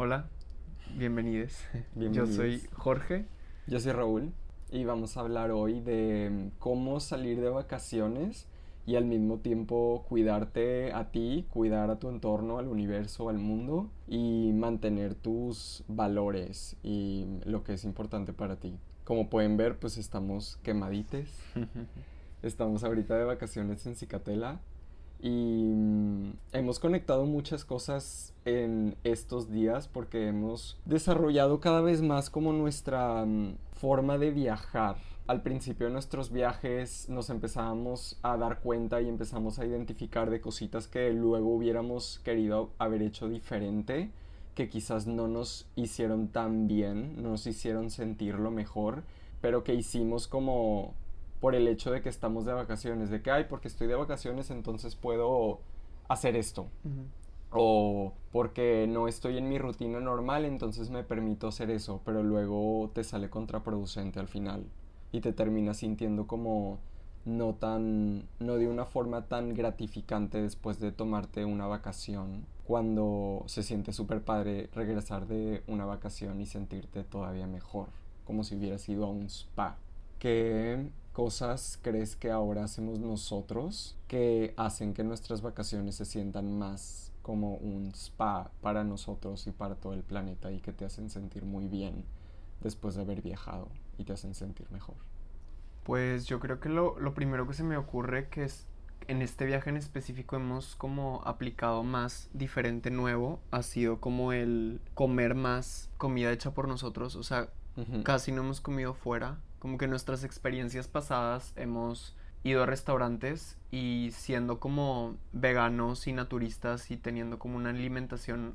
Hola, bienvenidos. Yo soy Jorge. Yo soy Raúl y vamos a hablar hoy de cómo salir de vacaciones y al mismo tiempo cuidarte a ti, cuidar a tu entorno, al universo, al mundo y mantener tus valores y lo que es importante para ti. Como pueden ver, pues estamos quemadites. estamos ahorita de vacaciones en Cicatela y mm, hemos conectado muchas cosas en estos días porque hemos desarrollado cada vez más como nuestra mm, forma de viajar. Al principio de nuestros viajes nos empezamos a dar cuenta y empezamos a identificar de cositas que luego hubiéramos querido haber hecho diferente, que quizás no nos hicieron tan bien, no nos hicieron sentirlo mejor, pero que hicimos como por el hecho de que estamos de vacaciones, de que, ay, porque estoy de vacaciones, entonces puedo hacer esto. O porque no estoy en mi rutina normal, entonces me permito hacer eso, pero luego te sale contraproducente al final y te terminas sintiendo como no tan, no de una forma tan gratificante después de tomarte una vacación, cuando se siente súper padre regresar de una vacación y sentirte todavía mejor, como si hubieras ido a un spa. Que cosas crees que ahora hacemos nosotros que hacen que nuestras vacaciones se sientan más como un spa para nosotros y para todo el planeta y que te hacen sentir muy bien después de haber viajado y te hacen sentir mejor? Pues yo creo que lo, lo primero que se me ocurre que es en este viaje en específico hemos como aplicado más diferente nuevo ha sido como el comer más comida hecha por nosotros o sea casi no hemos comido fuera como que nuestras experiencias pasadas hemos ido a restaurantes y siendo como veganos y naturistas y teniendo como una alimentación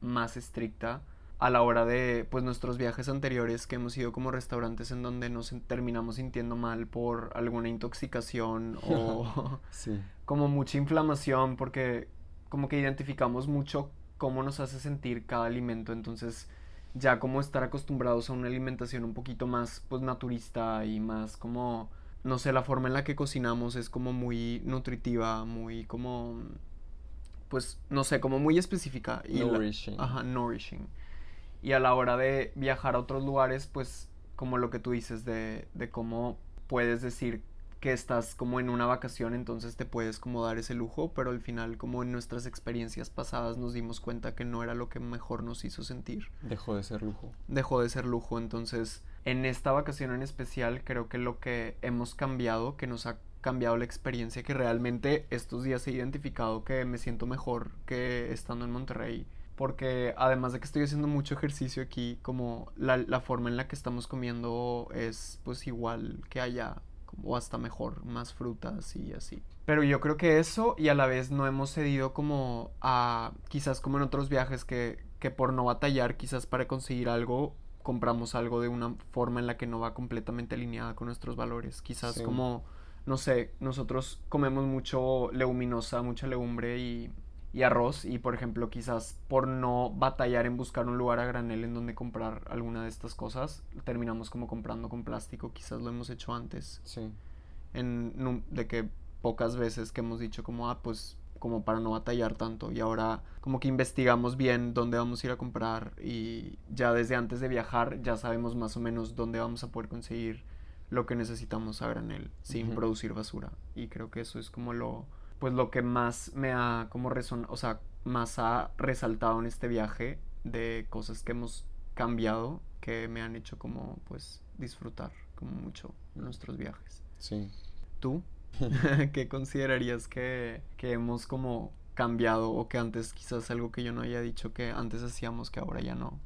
más estricta a la hora de pues nuestros viajes anteriores que hemos ido como restaurantes en donde nos terminamos sintiendo mal por alguna intoxicación o como mucha inflamación porque como que identificamos mucho cómo nos hace sentir cada alimento. Entonces ya como estar acostumbrados a una alimentación un poquito más pues naturista y más como no sé la forma en la que cocinamos es como muy nutritiva muy como pues no sé como muy específica y nourishing. Ajá nourishing. Y a la hora de viajar a otros lugares pues como lo que tú dices de, de cómo puedes decir que estás como en una vacación, entonces te puedes como dar ese lujo, pero al final como en nuestras experiencias pasadas nos dimos cuenta que no era lo que mejor nos hizo sentir. Dejó de ser lujo. Dejó de ser lujo, entonces en esta vacación en especial creo que lo que hemos cambiado, que nos ha cambiado la experiencia, que realmente estos días he identificado que me siento mejor que estando en Monterrey. Porque además de que estoy haciendo mucho ejercicio aquí, como la, la forma en la que estamos comiendo es pues igual que allá o hasta mejor, más frutas y así. Pero yo creo que eso y a la vez no hemos cedido como a quizás como en otros viajes que, que por no batallar quizás para conseguir algo compramos algo de una forma en la que no va completamente alineada con nuestros valores. Quizás como, no sé, nosotros comemos mucho leguminosa, mucha legumbre y y arroz y por ejemplo quizás por no batallar en buscar un lugar a granel en donde comprar alguna de estas cosas terminamos como comprando con plástico quizás lo hemos hecho antes. Sí. En de que pocas veces que hemos dicho como ah pues como para no batallar tanto y ahora como que investigamos bien dónde vamos a ir a comprar y ya desde antes de viajar ya sabemos más o menos dónde vamos a poder conseguir lo que necesitamos a granel sin producir basura y creo que eso es como lo pues lo que más me ha como resonado, o sea, más ha resaltado en este viaje de cosas que hemos cambiado que me han hecho como pues disfrutar como mucho nuestros viajes. Sí. ¿Tú? ¿Qué considerarías que, que hemos como cambiado o que antes quizás algo que yo no haya dicho que antes hacíamos que ahora ya no?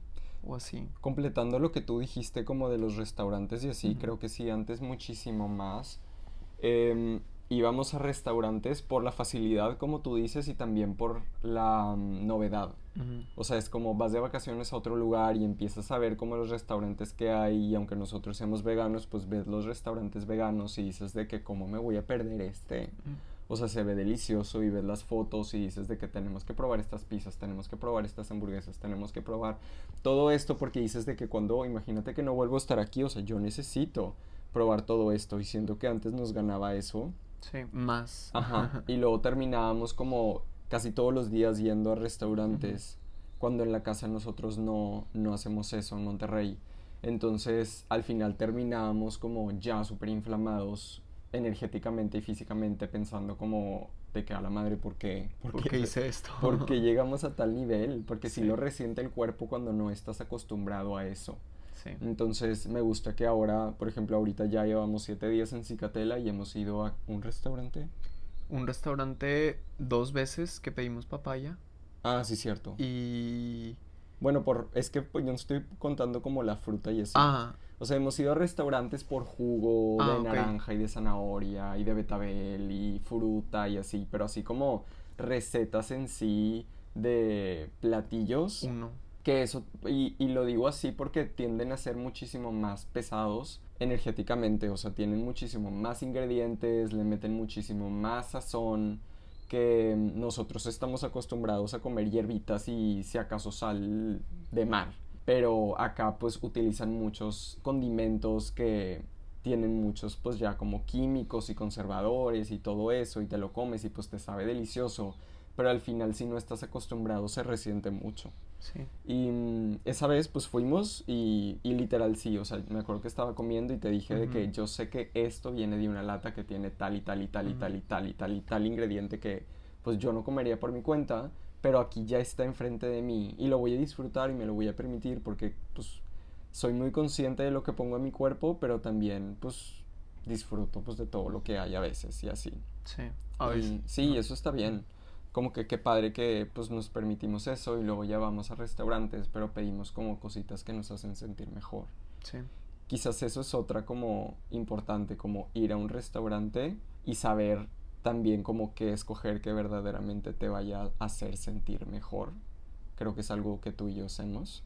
O así. Completando lo que tú dijiste como de los restaurantes y así, creo que sí, antes muchísimo más. Eh, íbamos a restaurantes por la facilidad, como tú dices, y también por la mm, novedad. O sea, es como vas de vacaciones a otro lugar y empiezas a ver como los restaurantes que hay y aunque nosotros seamos veganos, pues ves los restaurantes veganos y dices de que cómo me voy a perder este. O sea, se ve delicioso y ves las fotos y dices de que tenemos que probar estas pizzas, tenemos que probar estas hamburguesas, tenemos que probar todo esto porque dices de que cuando, imagínate que no vuelvo a estar aquí, o sea, yo necesito probar todo esto y siento que antes nos ganaba eso Sí, más. Ajá. y luego terminábamos como casi todos los días yendo a restaurantes cuando en la casa nosotros no, no hacemos eso en Monterrey. Entonces al final terminábamos como ya súper inflamados energéticamente y físicamente pensando como de que a la madre, ¿por qué? ¿Por, qué hice esto? ¿Por qué llegamos a tal nivel? Porque si lo resiente el cuerpo cuando no estás acostumbrado a eso. Sí. Entonces me gusta que ahora, por ejemplo, ahorita ya llevamos siete días en Cicatela y hemos ido a un restaurante. Un restaurante dos veces que pedimos papaya. Ah, sí, cierto. Y... Bueno, por, es que pues, yo no estoy contando como la fruta y eso. Ah. O sea, hemos ido a restaurantes por jugo Ah, de naranja y de zanahoria y de betabel y fruta y así, pero así como recetas en sí de platillos. Uno. Y lo digo así porque tienden a ser muchísimo más pesados energéticamente, o sea, tienen muchísimo más ingredientes, le meten muchísimo más sazón que nosotros estamos acostumbrados a comer hierbitas y si acaso sal de mar. Pero acá pues utilizan muchos condimentos que tienen muchos pues ya como químicos y conservadores y todo eso y te lo comes y pues te sabe delicioso. Pero al final si no estás acostumbrado se resiente mucho. Sí. Y mm, esa vez pues fuimos y, y literal sí, o sea, me acuerdo que estaba comiendo y te dije de que yo sé que esto viene de una lata que tiene tal y tal y tal y tal y tal y tal y tal ingrediente que pues yo no comería por mi cuenta, pero aquí ya está enfrente de mí y lo voy a disfrutar y me lo voy a permitir porque pues soy muy consciente de lo que pongo en mi cuerpo, pero también pues disfruto pues de todo lo que hay a veces y así. Sí. A Y sí, eso está bien. Como que qué padre que pues nos permitimos eso y luego ya vamos a restaurantes, pero pedimos como cositas que nos hacen sentir mejor. Sí. Quizás eso es otra como importante, como ir a un restaurante y saber también como qué escoger que verdaderamente te vaya a hacer sentir mejor. Creo que es algo que tú y yo hacemos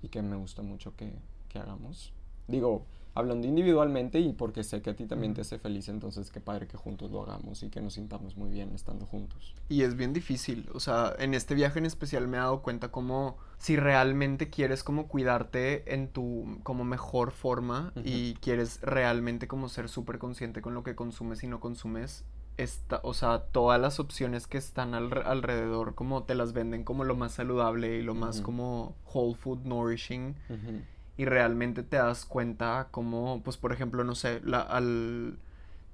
y que me gusta mucho que, que hagamos. Digo, hablando individualmente y porque sé que a ti también te hace feliz, entonces qué padre que juntos lo hagamos y que nos sintamos muy bien estando juntos. Y es bien difícil, o sea, en este viaje en especial me he dado cuenta como si realmente quieres como cuidarte en tu como mejor forma y quieres realmente como ser súper consciente con lo que consumes y no consumes, esta, o sea, todas las opciones que están alre- alrededor como te las venden como lo más saludable y lo más como whole food nourishing Ujú. Y realmente te das cuenta como, pues por ejemplo, no sé, la, al...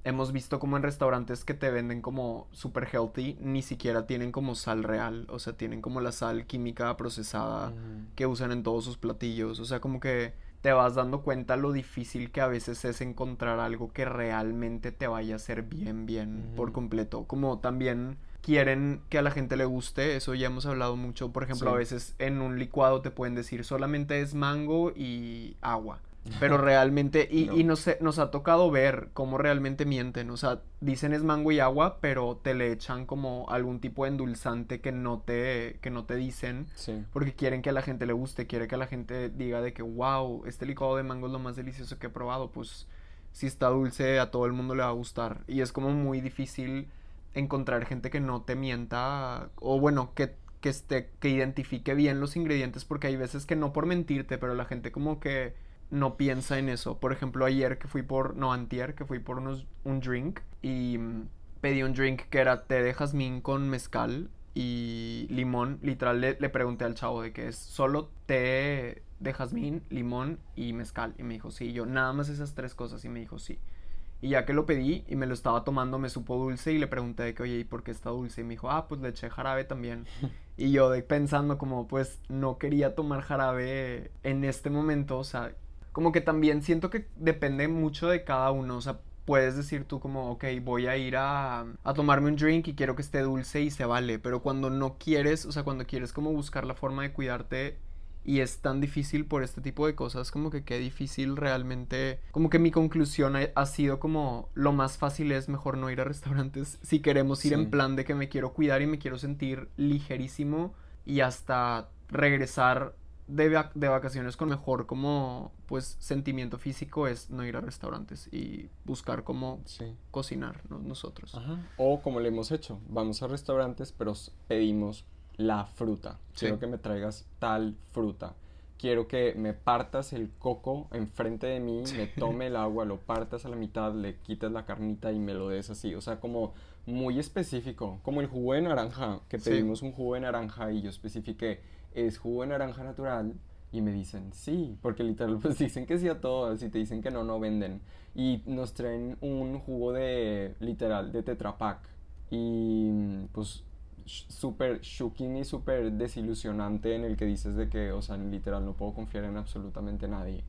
Hemos visto como en restaurantes que te venden como super healthy, ni siquiera tienen como sal real, o sea, tienen como la sal química procesada que usan en todos sus platillos, o sea, como que te vas dando cuenta lo difícil que a veces es encontrar algo que realmente te vaya a hacer bien, bien por completo, como también quieren que a la gente le guste, eso ya hemos hablado mucho, por ejemplo, a veces en un licuado te pueden decir solamente es mango y agua. Pero realmente, y, No. y nos, nos ha tocado ver cómo realmente mienten. O sea, dicen es mango y agua, pero te le echan como algún tipo de endulzante que no te, que no te dicen. Sí. Porque quieren que a la gente le guste, quiere que la gente diga de que, wow, este licuado de mango es lo más delicioso que he probado. Pues si está dulce, a todo el mundo le va a gustar. Y es como muy difícil encontrar gente que no te mienta, o bueno, que, que, esté, que identifique bien los ingredientes, porque hay veces que no por mentirte, pero la gente como que no piensa en eso. Por ejemplo, ayer que fui por, no, antier, que fui por unos, un drink y mm, pedí un drink que era té de jazmín con mezcal y limón. Literal le, le pregunté al chavo de que es solo té de jazmín, limón y mezcal. Y me dijo, sí, yo nada más esas tres cosas y me dijo, sí. Y ya que lo pedí y me lo estaba tomando, me supo dulce y le pregunté de que, oye, ¿y por qué está dulce? Y me dijo, ah, pues le eché jarabe también. Y yo de, pensando como, pues no quería tomar jarabe en este momento, o sea, como que también siento que depende mucho de cada uno, o sea, puedes decir tú como, ok, voy a ir a, a tomarme un drink y quiero que esté dulce y se vale, pero cuando no quieres, o sea, cuando quieres como buscar la forma de cuidarte y es tan difícil por este tipo de cosas, como que qué difícil realmente, como que mi conclusión ha, ha sido como lo más fácil es mejor no ir a restaurantes si queremos ir Sí. en plan de que me quiero cuidar y me quiero sentir ligerísimo y hasta regresar de, vac- de vacaciones con mejor como pues sentimiento físico es no ir a restaurantes y buscar cómo Sí. cocinar ¿no? nosotros. Ajá. O como le hemos hecho, vamos a restaurantes, pero pedimos la fruta. Sí. Quiero que me traigas tal fruta. Quiero que me partas el coco enfrente de mí, me tome el agua, lo partas a la mitad, le quites la carnita y me lo des así. O sea, como muy específico. Como el jugo de naranja, que Sí. pedimos un jugo de naranja y yo especifiqué ¿es jugo de naranja natural? Y me dicen, sí, porque literal pues dicen que sí a todo, si te dicen que no, no venden. Y nos traen un jugo de, literal, de Tetra Pak. Y pues súper shocking y súper desilusionante en el que dices de que, o sea, literal, no puedo confiar en absolutamente nadie.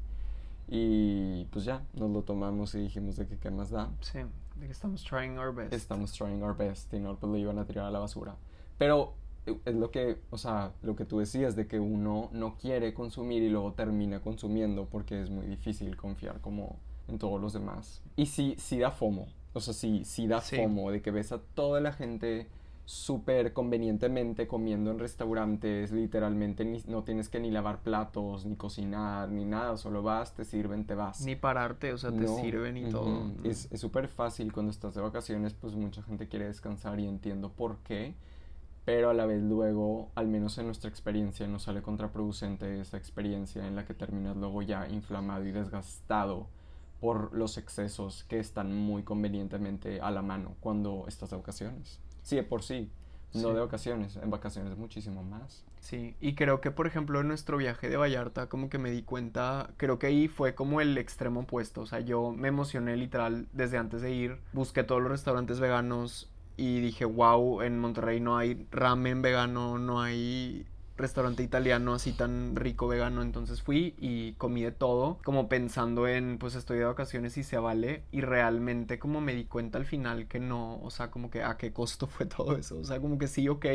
Y pues ya, nos lo tomamos y dijimos de que qué más da. Sí, de que estamos trying our best. Estamos trying our best y no pues lo iban a tirar a la basura. Pero eh, es lo que, o sea, lo que tú decías de que uno no quiere consumir y luego termina consumiendo porque es muy difícil confiar como en todos los demás. Y sí, sí da FOMO. O sea, sí, sí da FOMO de que ves a toda la gente súper convenientemente comiendo en restaurantes, literalmente no tienes que ni lavar platos, ni cocinar, ni nada, solo vas, te sirven, te vas. Ni pararte, o sea, te sirven y todo. Es súper fácil cuando estás de vacaciones, pues mucha gente quiere descansar y entiendo por qué, pero a la vez luego, al menos en nuestra experiencia, nos sale contraproducente esa experiencia en la que terminas luego ya inflamado y desgastado por los excesos que están muy convenientemente a la mano cuando estás de vacaciones. Sí, de por sí. No de vacaciones, en vacaciones muchísimo más. Sí, y creo que por ejemplo en nuestro viaje de Vallarta como que me di cuenta, creo que ahí fue como el extremo opuesto, o sea, yo me emocioné literal desde antes de ir, busqué todos los restaurantes veganos y dije, wow, en Monterrey no hay ramen vegano, no hay restaurante italiano así tan rico vegano, entonces fui y comí de todo, como pensando en, pues estoy de vacaciones y se vale, y realmente como me di cuenta al final que no, o sea, como que a qué costo fue todo eso, o sea, como que sí, ok,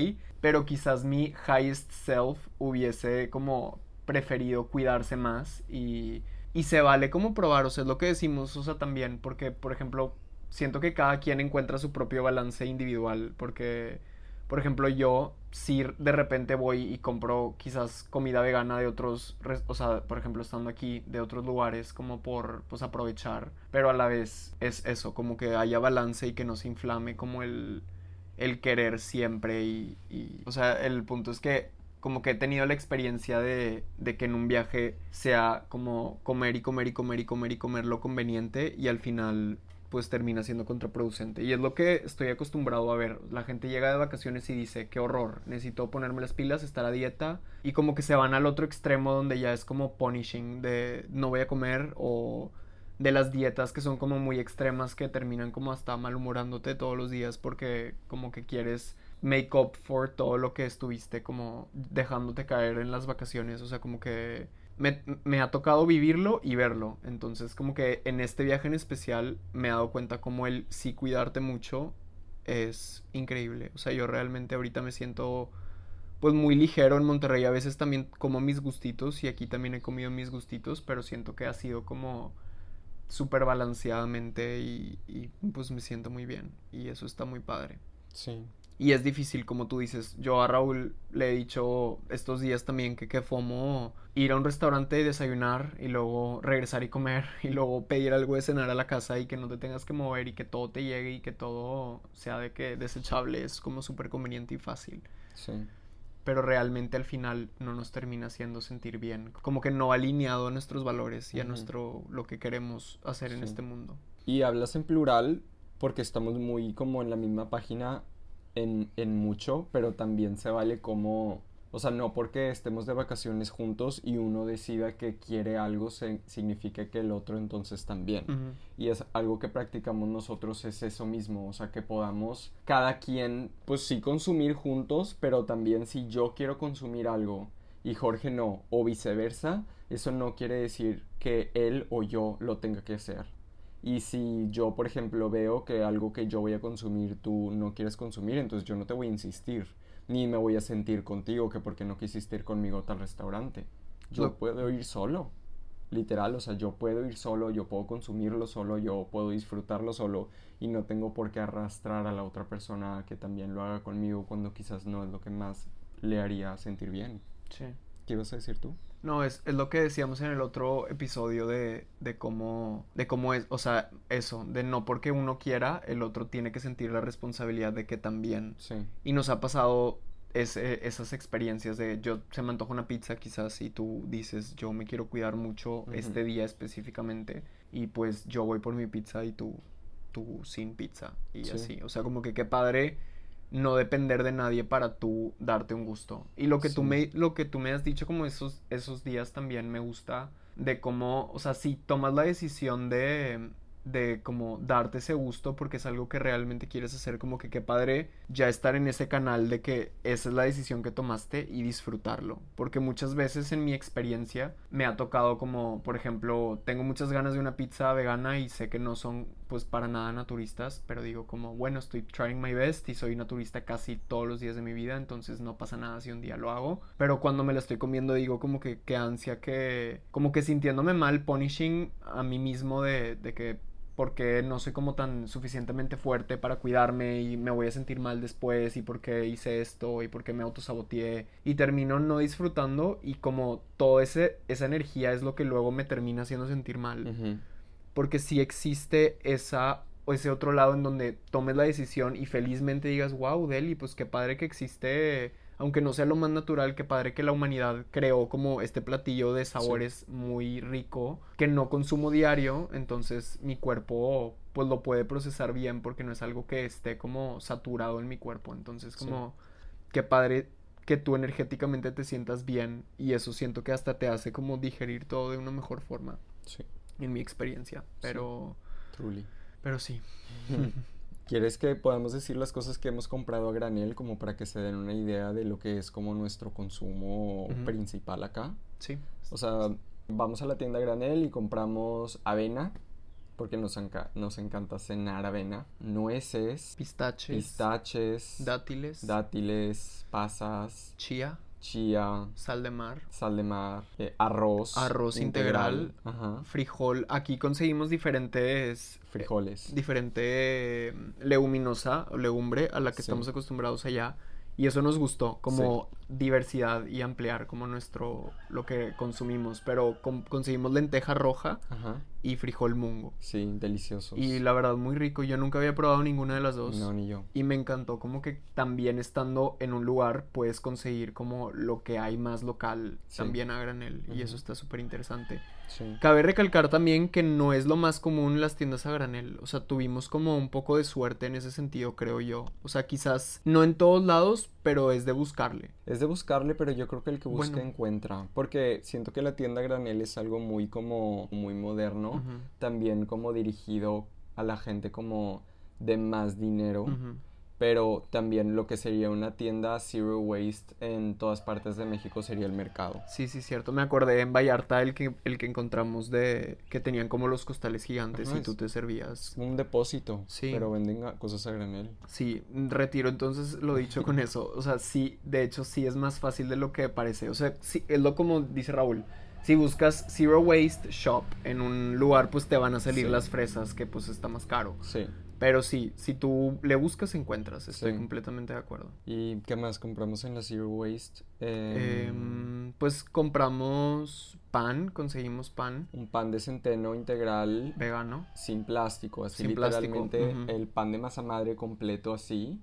pero quizás mi highest self hubiese como preferido cuidarse más y, y se vale como probar, o sea, es lo que decimos, o sea, también, porque, por ejemplo, siento que cada quien encuentra su propio balance individual, porque por ejemplo, yo si de repente voy y compro quizás comida vegana de otros, o sea, por ejemplo, estando aquí de otros lugares como por pues aprovechar, pero a la vez es eso, como que haya balance y que no se inflame como el, el querer siempre y, o sea, el punto es que como que he tenido la experiencia de, de que en un viaje sea como comer y comer y comer y comer y comer lo conveniente y al final pues termina siendo contraproducente. Y es lo que estoy acostumbrado a ver. La gente llega de vacaciones y dice, qué horror, necesito ponerme las pilas, estar a dieta. Y como que se van al otro extremo donde ya es como punishing, de no voy a comer o de las dietas que son como muy extremas que terminan como hasta malhumorándote todos los días porque como que quieres make up for todo lo que estuviste como dejándote caer en las vacaciones. O sea, como que me, ha tocado vivirlo y verlo. Entonces, como que en este viaje en especial me he dado cuenta como el sí cuidarte mucho es increíble. O sea, yo realmente ahorita me siento pues muy ligero en Monterrey. A veces también como mis gustitos y aquí también he comido mis gustitos, pero siento que ha sido como súper balanceadamente y, y pues me siento muy bien. Y eso está muy padre. Sí. Y es difícil, como tú dices. Yo a Raúl le he dicho estos días también que que fomo ir a un restaurante y desayunar y luego regresar y comer y luego pedir algo de cenar a la casa y que no te tengas que mover y que todo te llegue y que todo sea de que desechable es como súper conveniente y fácil. Sí. Pero realmente al final no nos termina haciendo sentir bien. Como que no alineado a nuestros valores y a nuestro lo que queremos hacer en este mundo. Y hablas en plural porque estamos muy como en la misma página en, en mucho, pero también se vale como o sea, no porque estemos de vacaciones juntos y uno decida que quiere algo se, significa que el otro entonces también. Y es algo que practicamos nosotros es eso mismo, o sea, que podamos cada quien pues sí consumir juntos, pero también si yo quiero consumir algo y Jorge no, o viceversa, eso no quiere decir que él o yo lo tenga que hacer. Y si yo, por ejemplo, veo que algo que yo voy a consumir tú no quieres consumir, entonces yo no te voy a insistir. Ni me voy a sentir contigo que porque no quisiste ir conmigo a tal restaurante. Yo puedo ir solo. Literal, o sea, yo puedo ir solo, yo puedo consumirlo solo, yo puedo disfrutarlo solo y no tengo por qué arrastrar a la otra persona que también lo haga conmigo cuando quizás no es lo que más le haría sentir bien. Sí. ¿Qué ibas a decir tú? No, es, es, lo que decíamos en el otro episodio de, de, cómo, de cómo es, o sea, eso, de no porque uno quiera, el otro tiene que sentir la responsabilidad de que también. Sí. Y nos ha pasado esas experiencias de yo se me antoja una pizza quizás y tú dices yo me quiero cuidar mucho este día específicamente y pues yo voy por mi pizza y tú, tú sin pizza y así. O sea, como que qué padre no depender de nadie para tú darte un gusto. Y lo que, tú, me, lo que tú me has dicho como esos, esos días también me gusta de cómo, o sea, si tomas la decisión de, de como darte ese gusto porque es algo que realmente quieres hacer, como que qué padre ya estar en ese canal de que esa es la decisión que tomaste y disfrutarlo. Porque muchas veces en mi experiencia me ha tocado como, por ejemplo, tengo muchas ganas de una pizza vegana y sé que no son pues para nada naturistas, pero digo como, bueno, estoy trying my best y soy naturista casi todos los días de mi vida, entonces no pasa nada si un día lo hago. Pero cuando me la estoy comiendo digo como que qué ansia que, como que sintiéndome mal, punishing a mí mismo de, de que porque no soy como tan suficientemente fuerte para cuidarme y me voy a sentir mal después y porque hice esto y porque me autosaboteé y termino no disfrutando y como toda esa energía es lo que luego me termina haciendo sentir mal. Porque si existe esa o ese otro lado en donde tomes la decisión y felizmente digas, wow, Deli, pues qué padre que existe, aunque no sea lo más natural, qué padre que la humanidad creó como este platillo de sabores muy rico que no consumo diario, entonces mi cuerpo pues lo puede procesar bien porque no es algo que esté como saturado en mi cuerpo, entonces Sí. como qué padre que tú energéticamente te sientas bien y eso siento que hasta te hace como digerir todo de una mejor forma. Sí, en mi experiencia. Pero, truly. pero sí. ¿Quieres que podamos decir las cosas que hemos comprado a granel como para que se den una idea de lo que es como nuestro consumo principal acá? Sí. O sea, vamos a la tienda a granel y compramos avena, porque nos, enca- nos encanta cenar avena, nueces, Pistaches. pistaches, Dátiles. dátiles, pasas, chía. Chía, Sal de mar. sal de mar, eh, arroz, Arroz integral. ajá, Frijol. Aquí conseguimos diferentes. frijoles. Diferente mm, leguminosa o legumbre a la que Sí. estamos acostumbrados allá. Y eso nos gustó, como diversidad y ampliar como nuestro, lo que consumimos. Pero con- conseguimos lenteja roja Ajá, y frijol mungo. sí, deliciosos. Y la verdad muy rico. Yo nunca había probado ninguna de las dos. No, ni yo. Y me encantó como que también estando en un lugar puedes conseguir como lo que hay más local Sí. también a granel. Y eso está súper interesante. Sí. Cabe recalcar también que no es lo más común las tiendas a granel. O sea, tuvimos como un poco de suerte en ese sentido, creo yo. O sea, quizás no en todos lados, pero es de buscarle. Es de buscarle, pero yo creo que el que busca Bueno. encuentra. Porque siento que la tienda granel es algo muy como muy moderno. También como dirigido a la gente como de más dinero. Pero también lo que sería una tienda zero waste en todas partes de México sería el mercado. Sí, sí, cierto. Me acordé en Vallarta el que, el que encontramos de que tenían como los costales gigantes Ajá, y tú te servías. Un depósito, Sí. pero venden cosas a granel. Sí, retiro entonces lo dicho con eso. O sea, sí, de hecho sí es más fácil de lo que parece. O sea, sí, es lo como dice Raúl. Si buscas Zero Waste Shop en un lugar, pues te van a salir Sí. las fresas, que pues está más caro. Sí. Pero sí, si tú le buscas, encuentras. Estoy Sí. completamente de acuerdo. ¿Y qué más compramos en la zero waste? Em, Em, pues compramos pan, conseguimos pan un pan de centeno integral vegano. sin plástico, así Sin plástico, literalmente ujú. el pan de masa madre completo así,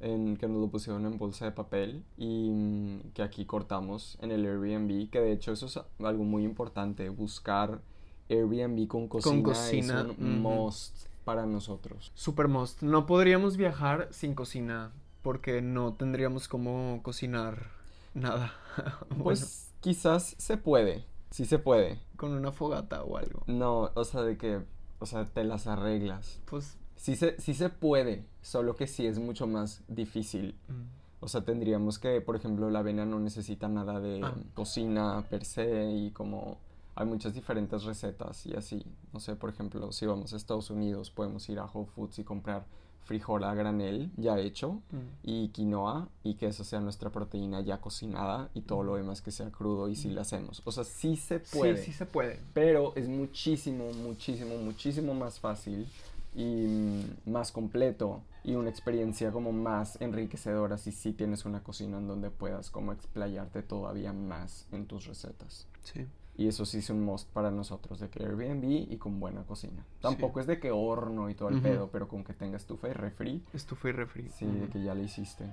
en, que nos lo pusieron en bolsa de papel y mm, que aquí cortamos en el Airbnb, que de hecho eso es algo muy importante, buscar Airbnb con cocina, cocina, es un ujú. must para nosotros. Super most. No podríamos viajar sin cocina porque no tendríamos cómo cocinar nada. Bueno, Pues quizás se puede, sí se puede. con una fogata o algo. No, o sea, de que, o sea, te las arreglas. Pues Sí se, sí se puede, solo que sí es mucho más difícil. mm, O sea, tendríamos que, por ejemplo, la avena no necesita nada de Ah. cocina per se y como hay muchas diferentes recetas y así. No sé, por ejemplo, si vamos a Estados Unidos podemos ir a Whole Foods y comprar frijol a granel ya hecho mm. y quinoa y que esa sea nuestra proteína ya cocinada y todo lo demás que sea crudo y si la hacemos. O sea, sí se puede. Sí, sí se puede. Pero es muchísimo, muchísimo, muchísimo más fácil y mm, más completo y una experiencia como más enriquecedora si sí tienes una cocina en donde puedas como explayarte todavía más en tus recetas. Sí. Y eso sí es un must para nosotros, de que Airbnb y con buena cocina. Tampoco es de que horno y todo el pedo, pero con que tenga estufa y refri, Estufa y refri. sí, de que ya le hiciste.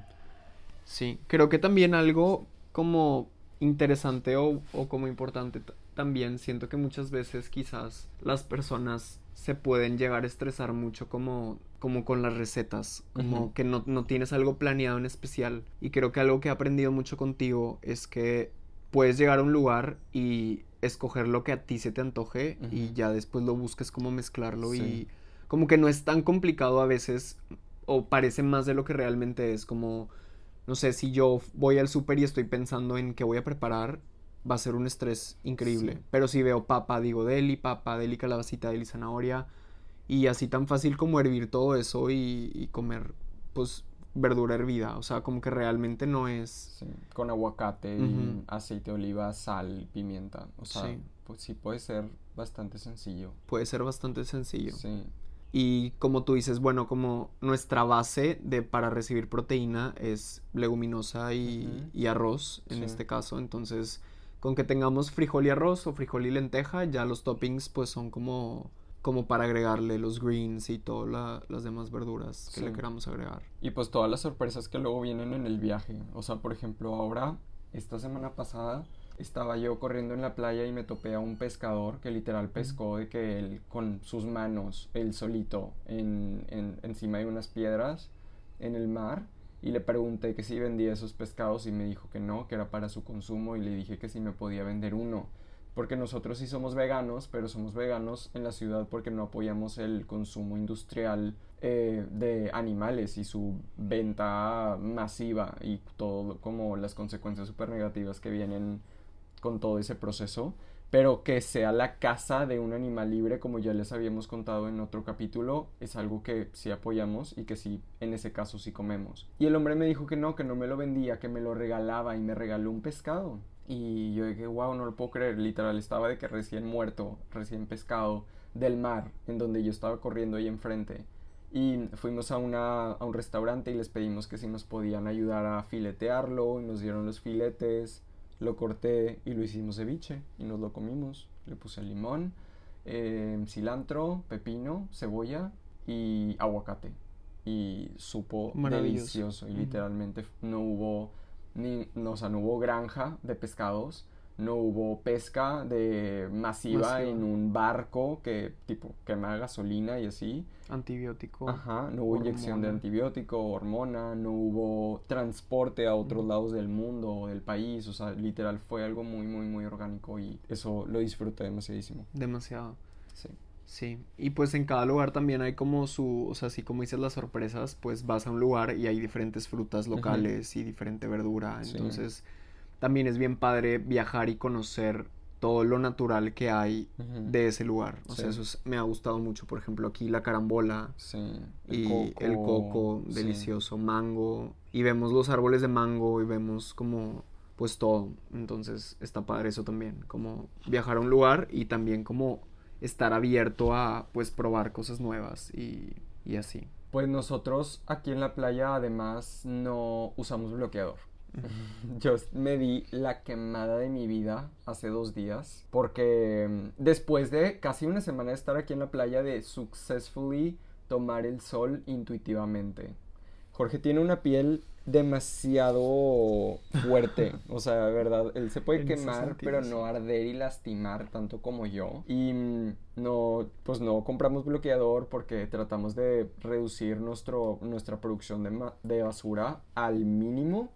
Sí, creo que también algo como interesante o, o como importante también siento que muchas veces quizás las personas se pueden llegar a estresar mucho como, como con las recetas, como que no, no, tienes algo planeado en especial. Y creo que algo que he aprendido mucho contigo es que puedes llegar a un lugar y escoger lo que a ti se te antoje y ya después lo busques como mezclarlo y como que no es tan complicado a veces o parece más de lo que realmente es como no sé si yo voy al súper y estoy pensando en qué voy a preparar va a ser un estrés increíble. Pero si veo papa, digo deli, papa, deli calabacita, deli zanahoria. Y así tan fácil como hervir todo eso y, comer, pues, verdura hervida. O sea, como que realmente no es... Con aguacate, aceite de oliva, sal, pimienta. O sea, pues sí puede ser bastante sencillo. Puede ser bastante sencillo. Sí. Y como tú dices, bueno, como nuestra base de para recibir proteína es leguminosa y, y arroz en este caso. Entonces con que tengamos frijol y arroz o frijol y lenteja, ya los toppings pues son como como para agregarle los greens y todas las demás verduras que le queramos agregar. Y pues todas las sorpresas que luego vienen en el viaje. O sea, por ejemplo, ahora, esta semana pasada, estaba yo corriendo en la playa y me topé a un pescador que literal pescó de que él con sus manos, él solito, en, en, encima de unas piedras en el mar y le pregunté que si vendía esos pescados y me dijo que no, que era para su consumo y le dije que si me podía vender uno. Porque nosotros sí somos veganos, pero somos veganos en la ciudad porque no apoyamos el consumo industrial eh, de animales y su venta masiva y todo como las consecuencias súper negativas que vienen con todo ese proceso pero que sea la casa de un animal libre, como ya les habíamos contado en otro capítulo, es algo que sí apoyamos y que sí, en ese caso sí comemos. Y el hombre me dijo que no, que no me lo vendía, que me lo regalaba y me regaló un pescado. Y yo dije, wow, no lo puedo creer, literal, estaba de que recién muerto, recién pescado del mar, en donde yo estaba corriendo ahí enfrente. Y fuimos a, una, a un restaurante y les pedimos que si nos podían ayudar a filetearlo y nos dieron los filetes lo corté y lo hicimos ceviche y nos lo comimos. Le puse limón, em, cilantro, pepino, cebolla y aguacate. Y supo delicioso. Y literalmente no hubo ni, no, o sea, no hubo granja de pescados no hubo pesca de masiva, en un barco que tipo quema gasolina y así. Antibiótico. Ajá, no hubo inyección de antibiótico, hormona, no hubo transporte a otros lados del mundo o del país, o sea, literal fue algo muy, muy, muy orgánico y eso lo disfruté demasiadísimo. Demasiado. Sí. Sí, y pues en cada lugar también hay como su, o sea, así como dices las sorpresas, pues vas a un lugar y hay diferentes frutas locales y diferente verdura, entonces también es bien padre viajar y conocer todo lo natural que hay de ese lugar. O sea, eso me ha gustado mucho. Por ejemplo, aquí la carambola y el coco delicioso, mango. Y vemos los árboles de mango y vemos como pues todo. Entonces está padre eso también. Como viajar a un lugar y también como estar abierto a pues probar cosas nuevas y, y así. Pues nosotros aquí en la playa además no usamos bloqueador. Yo me di la quemada de mi vida hace dos días porque mm, después de casi una semana de estar aquí en la playa de successfully tomar el sol intuitivamente. Jorge tiene una piel demasiado fuerte, o sea, de verdad, él se puede quemar, pero no arder y lastimar tanto como yo. Y mm, no, pues no compramos bloqueador porque tratamos de reducir nuestro, nuestra producción de, de basura al mínimo.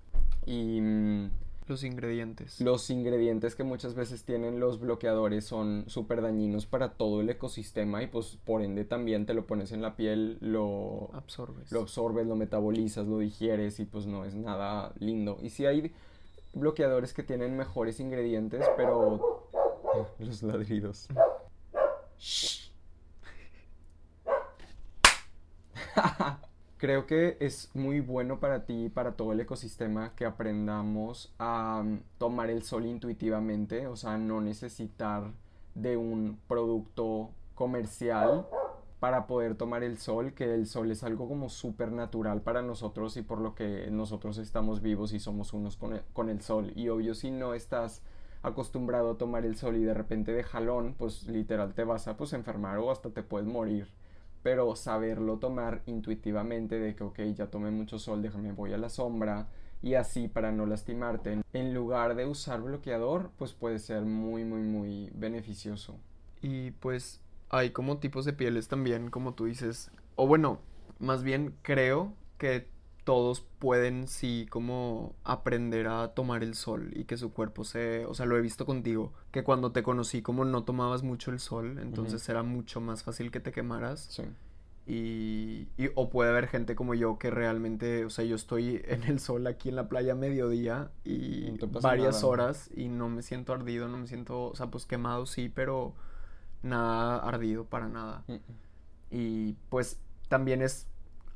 Y mm, los ingredientes. Los ingredientes que muchas veces tienen los bloqueadores son súper dañinos para todo el ecosistema y pues por ende también te lo pones en la piel, lo absorbes. Lo absorbes, lo metabolizas, lo digieres y pues no es nada lindo. Y si hay bloqueadores que tienen mejores ingredientes, pero... Los ladridos. creo que es muy bueno para ti y para todo el ecosistema que aprendamos a mm, tomar el sol intuitivamente, o sea, no necesitar de un producto comercial para poder tomar el sol, que el sol es algo como súper natural para nosotros y por lo que nosotros estamos vivos y somos unos con el, sol. Y obvio, si no estás acostumbrado a tomar el sol y de repente de jalón, pues literal te vas a pues enfermar o hasta te puedes morir pero saberlo tomar intuitivamente de que, ok, ya tomé mucho sol, déjame, voy a la sombra y así para no lastimarte. En lugar de usar bloqueador, pues puede ser muy, muy, muy beneficioso. Y pues hay como tipos de pieles también, como tú dices. O bueno, más bien creo que todos pueden sí como aprender a tomar el sol y que su cuerpo se, o sea, lo he visto contigo, que cuando te conocí como no tomabas mucho el sol, entonces era mucho más fácil que te quemaras. Sí. Y, y, o puede haber gente como yo que realmente, o sea, yo estoy en el sol aquí en la playa a mediodía y varias horas y no me siento ardido, no me siento, o sea, pues quemado sí, pero nada ardido para nada. Y pues también es,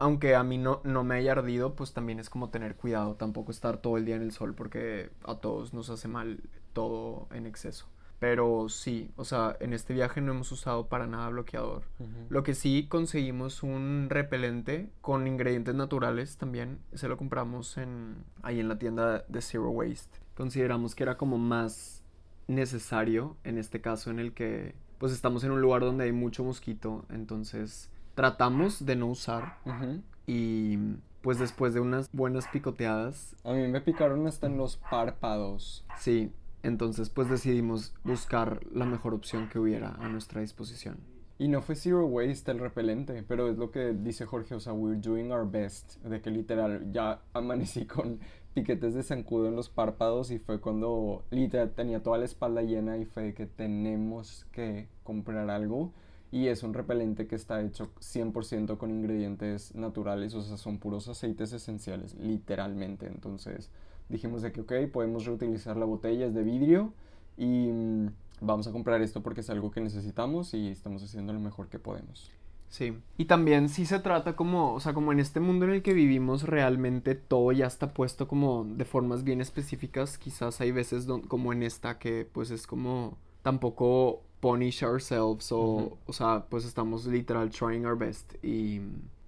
aunque a mí no, no me haya ardido, pues también es como tener cuidado, tampoco estar todo el día en el sol porque a todos nos hace mal todo en exceso. Pero sí, o sea, en este viaje no hemos usado para nada bloqueador. Lo que sí conseguimos un repelente con ingredientes naturales también. Se lo compramos en, ahí en la tienda de Zero Waste. Consideramos que era como más necesario en este caso en el que pues estamos en un lugar donde hay mucho mosquito. Entonces tratamos de no usar. Y pues después de unas buenas picoteadas. A mí me picaron hasta en los párpados. Sí, entonces pues decidimos buscar la mejor opción que hubiera a nuestra disposición. Y no fue zero waste el repelente, pero es lo que dice Jorge, o sea, we're doing our best, de que literal ya amanecí con piquetes de zancudo en los párpados y fue cuando literal tenía toda la espalda llena y fue que tenemos que comprar algo y es un repelente que está hecho 100% con ingredientes naturales, o sea, son puros aceites esenciales, literalmente, entonces dijimos de que, ok, podemos reutilizar la botella, es de vidrio y mm, vamos a comprar esto porque es algo que necesitamos y estamos haciendo lo mejor que podemos. Sí, y también sí se trata como, o sea, como en este mundo en el que vivimos realmente todo ya está puesto como de formas bien específicas, quizás hay veces como en esta que pues es como tampoco punish ourselves o, o sea, pues estamos literal trying our best y,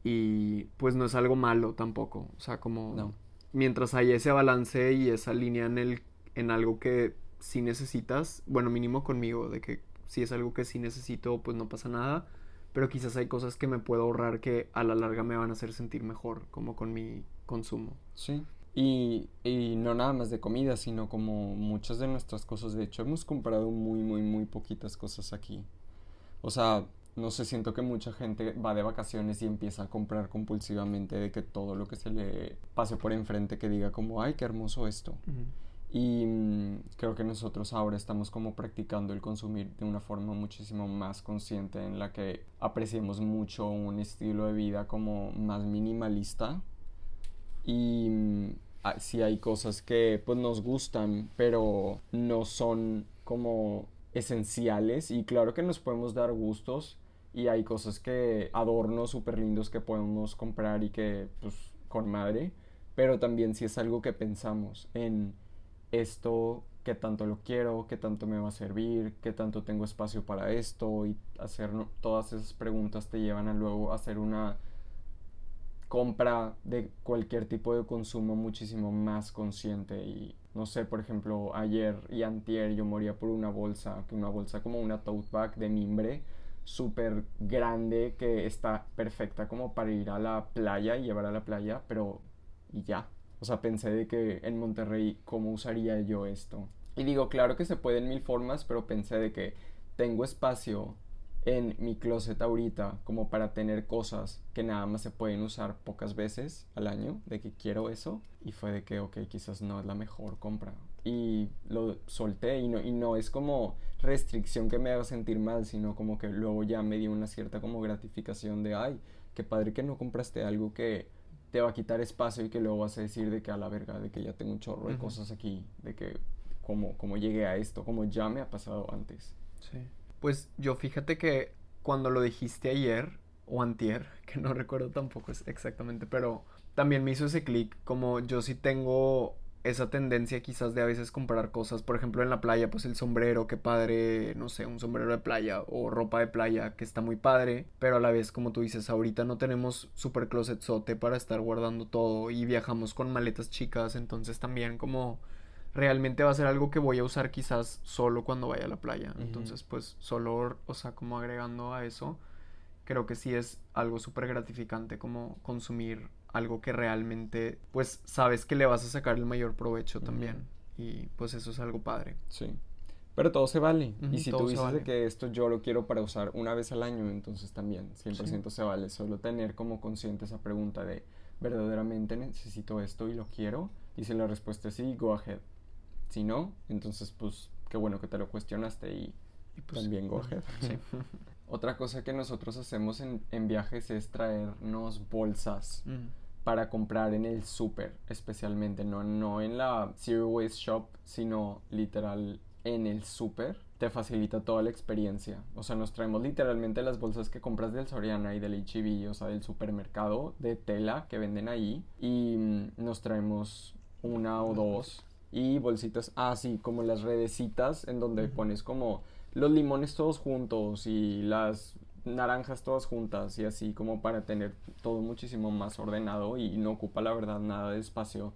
y pues no es algo malo tampoco, o sea, como... No mientras hay ese balance y esa línea en, el, en algo que sí necesitas, bueno, mínimo conmigo, de que si es algo que sí necesito, pues no pasa nada, pero quizás hay cosas que me puedo ahorrar que a la larga me van a hacer sentir mejor, como con mi consumo. Sí. Y, y no nada más de comida, sino como muchas de nuestras cosas. De hecho, hemos comprado muy, muy, muy poquitas cosas aquí. O sea, no sé, siento que mucha gente va de vacaciones y empieza a comprar compulsivamente de que todo lo que se le pase por enfrente que diga como, ay, qué hermoso esto. Y mm, creo que nosotros ahora estamos como practicando el consumir de una forma muchísimo más consciente en la que apreciemos mucho un estilo de vida como más minimalista. Y mm, si hay cosas que pues nos gustan, pero no son como esenciales. Y claro que nos podemos dar gustos y hay cosas que, adornos súper lindos que podemos comprar y que, pues, con madre, pero también si es algo que pensamos en esto, qué tanto lo quiero, qué tanto me va a servir, qué tanto tengo espacio para esto y hacer todas esas preguntas te llevan a luego hacer una compra de cualquier tipo de consumo muchísimo más consciente y no sé, por ejemplo, ayer y antier yo moría por una bolsa, una bolsa como una tote bag de mimbre súper grande que está perfecta como para ir a la playa y llevar a la playa, pero y ya. O sea, pensé de que en Monterrey, ¿cómo usaría yo esto? Y digo, claro que se puede en mil formas, pero pensé de que tengo espacio en mi closet ahorita como para tener cosas que nada más se pueden usar pocas veces al año, de que quiero eso, y fue de que, ok, quizás no es la mejor compra. Y lo solté y no, y no es como restricción que me haga sentir mal, sino como que luego ya me dio una cierta como gratificación de, ay, qué padre que no compraste algo que te va a quitar espacio y que luego vas a decir de que a la verga, de que ya tengo un chorro de cosas aquí, de que como, como llegué a esto, como ya me ha pasado antes. Sí. Pues yo fíjate que cuando lo dijiste ayer o antier, que no recuerdo tampoco exactamente, pero también me hizo ese clic, como yo sí tengo esa tendencia quizás de a veces comprar cosas, por ejemplo en la playa, pues el sombrero, qué padre, no sé, un sombrero de playa o ropa de playa que está muy padre, pero a la vez como tú dices, ahorita no tenemos super closetzote para estar guardando todo y viajamos con maletas chicas, entonces también como realmente va a ser algo que voy a usar quizás solo cuando vaya a la playa. Entonces, pues solo, o sea, como agregando a eso, creo que sí es algo súper gratificante como consumir algo que realmente pues sabes que le vas a sacar el mayor provecho también. Y pues eso es algo padre. Sí. Pero todo se vale. y si tú dices de que esto yo lo quiero para usar una vez al año, entonces también 100% se vale. Solo tener como consciente esa pregunta de verdaderamente necesito esto y lo quiero. Y si la respuesta es sí, go ahead. Si no, entonces pues qué bueno que te lo cuestionaste y, pues, también go ahead. Otra cosa que nosotros hacemos en, en viajes es traernos bolsas para comprar en el súper, especialmente, no, no en la Zero Waste Shop, sino literal en el súper te facilita toda la experiencia. O sea, nos traemos literalmente las bolsas que compras del Soriana y del HEB, o sea, del supermercado de tela que venden ahí. Y mm, nos traemos una o dos. Y bolsitas, así ah, como las redecitas en donde pones como los limones todos juntos y las naranjas todas juntas y así como para tener todo muchísimo más ordenado y no ocupa la verdad nada de espacio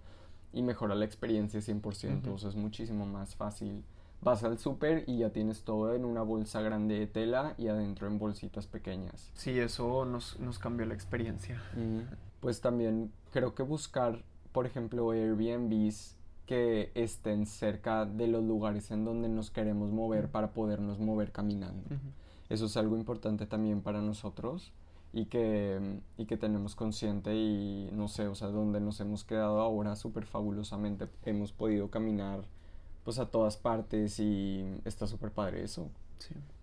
y mejora la experiencia 100%, o sea, es muchísimo más fácil. Vas al súper y ya tienes todo en una bolsa grande de tela y adentro en bolsitas pequeñas. Sí, eso nos, cambió la experiencia. Pues también creo que buscar, por ejemplo, Airbnbs que estén cerca de los lugares en donde nos queremos mover para podernos mover caminando. Eso es algo importante también para nosotros y que, y que tenemos consciente y no sé, o sea, donde nos hemos quedado ahora súper fabulosamente hemos podido caminar pues a todas partes y está súper padre eso.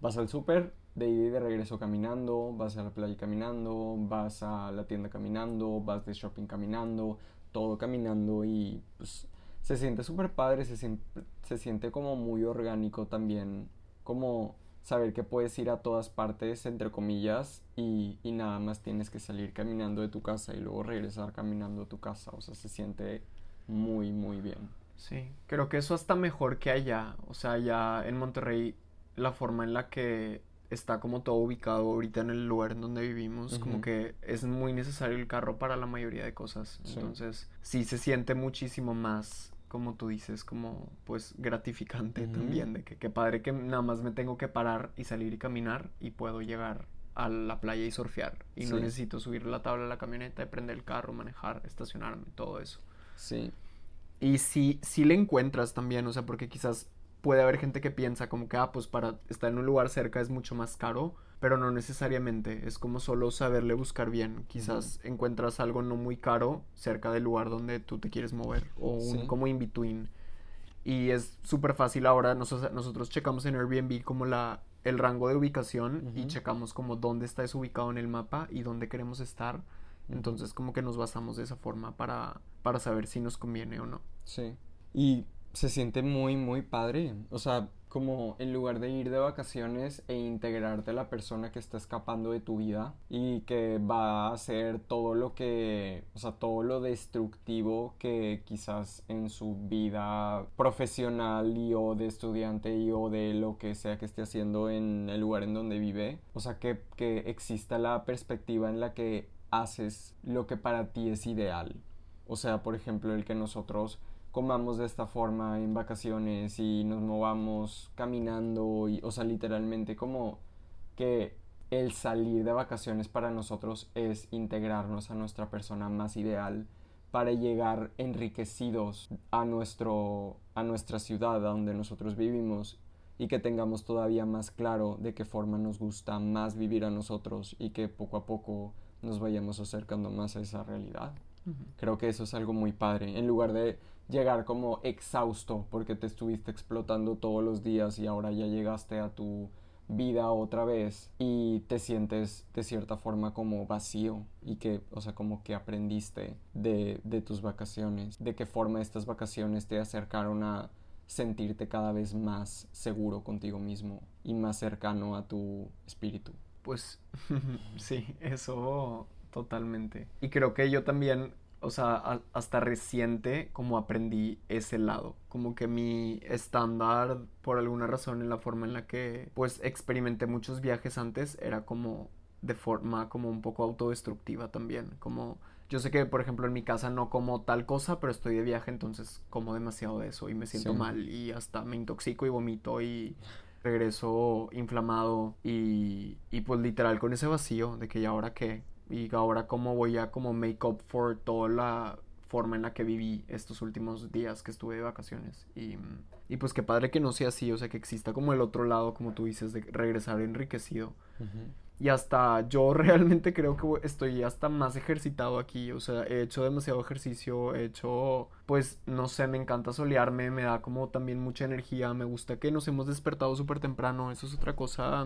Vas al súper, de ida y de regreso caminando, vas a la playa caminando, vas a la tienda caminando, vas de shopping caminando, todo caminando y pues se siente súper padre, se, se siente como muy orgánico también, como saber que puedes ir a todas partes, entre comillas, y, y, nada más tienes que salir caminando de tu casa y luego regresar caminando a tu casa. O sea, se siente muy, muy bien. Sí, creo que eso está mejor que allá. O sea, allá en Monterrey, la forma en la que está como todo ubicado ahorita en el lugar en donde vivimos, como que es muy necesario el carro para la mayoría de cosas. Entonces, sí se siente muchísimo más, como tú dices, como pues gratificante también, de que qué padre que nada más me tengo que parar y salir y caminar y puedo llegar a la playa y surfear. Y no necesito subir la tabla de la camioneta, y prender el carro, manejar, estacionarme, todo eso. Sí. Y si, si le encuentras también, o sea, porque quizás puede haber gente que piensa como que, ah, pues para estar en un lugar cerca es mucho más caro, pero no necesariamente, es como solo saberle buscar bien. Quizás encuentras algo no muy caro cerca del lugar donde tú te quieres mover, o un como in between. Y es súper fácil ahora, nosotros, nosotros checamos en Airbnb como la, el rango de ubicación y checamos como dónde está eso ubicado en el mapa y dónde queremos estar entonces como que nos basamos de esa forma para, para saber si nos conviene o no. Sí. Y se siente muy, muy padre. O sea, como en lugar de ir de vacaciones e integrarte a la persona que está escapando de tu vida y que va a hacer todo lo que, o sea, todo lo destructivo que quizás en su vida profesional y o de estudiante y o de lo que sea que esté haciendo en el lugar en donde vive. O sea, que, que exista la perspectiva en la que haces lo que para ti es ideal. O sea, por ejemplo, el que nosotros comamos de esta forma en vacaciones y nos movamos caminando, y, o sea, literalmente como que el salir de vacaciones para nosotros es integrarnos a nuestra persona más ideal para llegar enriquecidos a, nuestro, a nuestra ciudad, a donde nosotros vivimos y que tengamos todavía más claro de qué forma nos gusta más vivir a nosotros y que poco a poco nos vayamos acercando más a esa realidad. Creo que eso es algo muy padre. En lugar de llegar como exhausto porque te estuviste explotando todos los días y ahora ya llegaste a tu vida otra vez y te sientes de cierta forma como vacío y que, o sea, como que aprendiste de, de tus vacaciones, de qué forma estas vacaciones te acercaron a sentirte cada vez más seguro contigo mismo y más cercano a tu espíritu. Pues sí, eso totalmente. Y creo que yo también, o sea, hasta reciente como aprendí ese lado. Como que mi estándar, por alguna razón, en la forma en la que pues experimenté muchos viajes antes, era como de forma como un poco autodestructiva también. Como yo sé que, por ejemplo, en mi casa no como tal cosa, pero estoy de viaje, entonces como demasiado de eso y me siento mal y hasta me intoxico y vomito y regreso inflamado y, y pues literal con ese vacío de que ya ahora qué, y ahora cómo voy a como make up for toda la forma en la que viví estos últimos días que estuve de vacaciones. Y, y pues qué padre que no sea así, o sea, que exista como el otro lado, como tú dices, de regresar enriquecido. Y hasta yo realmente creo que estoy hasta más ejercitado aquí. O sea, he hecho demasiado ejercicio, he hecho, pues, no sé, me encanta solearme, me da como también mucha energía. Me gusta que nos hemos despertado súper temprano. Eso es otra cosa.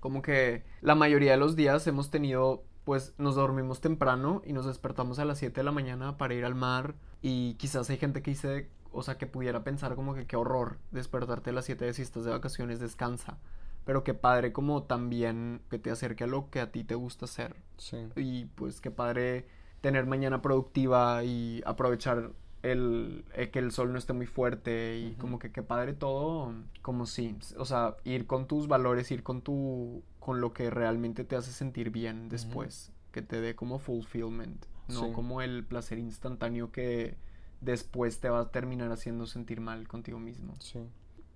Como que la mayoría de los días hemos tenido, pues, nos dormimos temprano y nos despertamos a las 7 de la mañana para ir al mar. Y quizás hay gente que dice, o sea, que pudiera pensar como que qué horror despertarte a las 7 de si estás de vacaciones, descansa pero qué padre como también que te acerque a lo que a ti te gusta hacer. Sí. Y pues qué padre tener mañana productiva y aprovechar el, eh, que el sol no esté muy fuerte y como que qué padre todo, como si, o sea, ir con tus valores, ir con tu, con lo que realmente te hace sentir bien después, que te dé como fulfillment, no como el placer instantáneo que después te va a terminar haciendo sentir mal contigo mismo. Sí.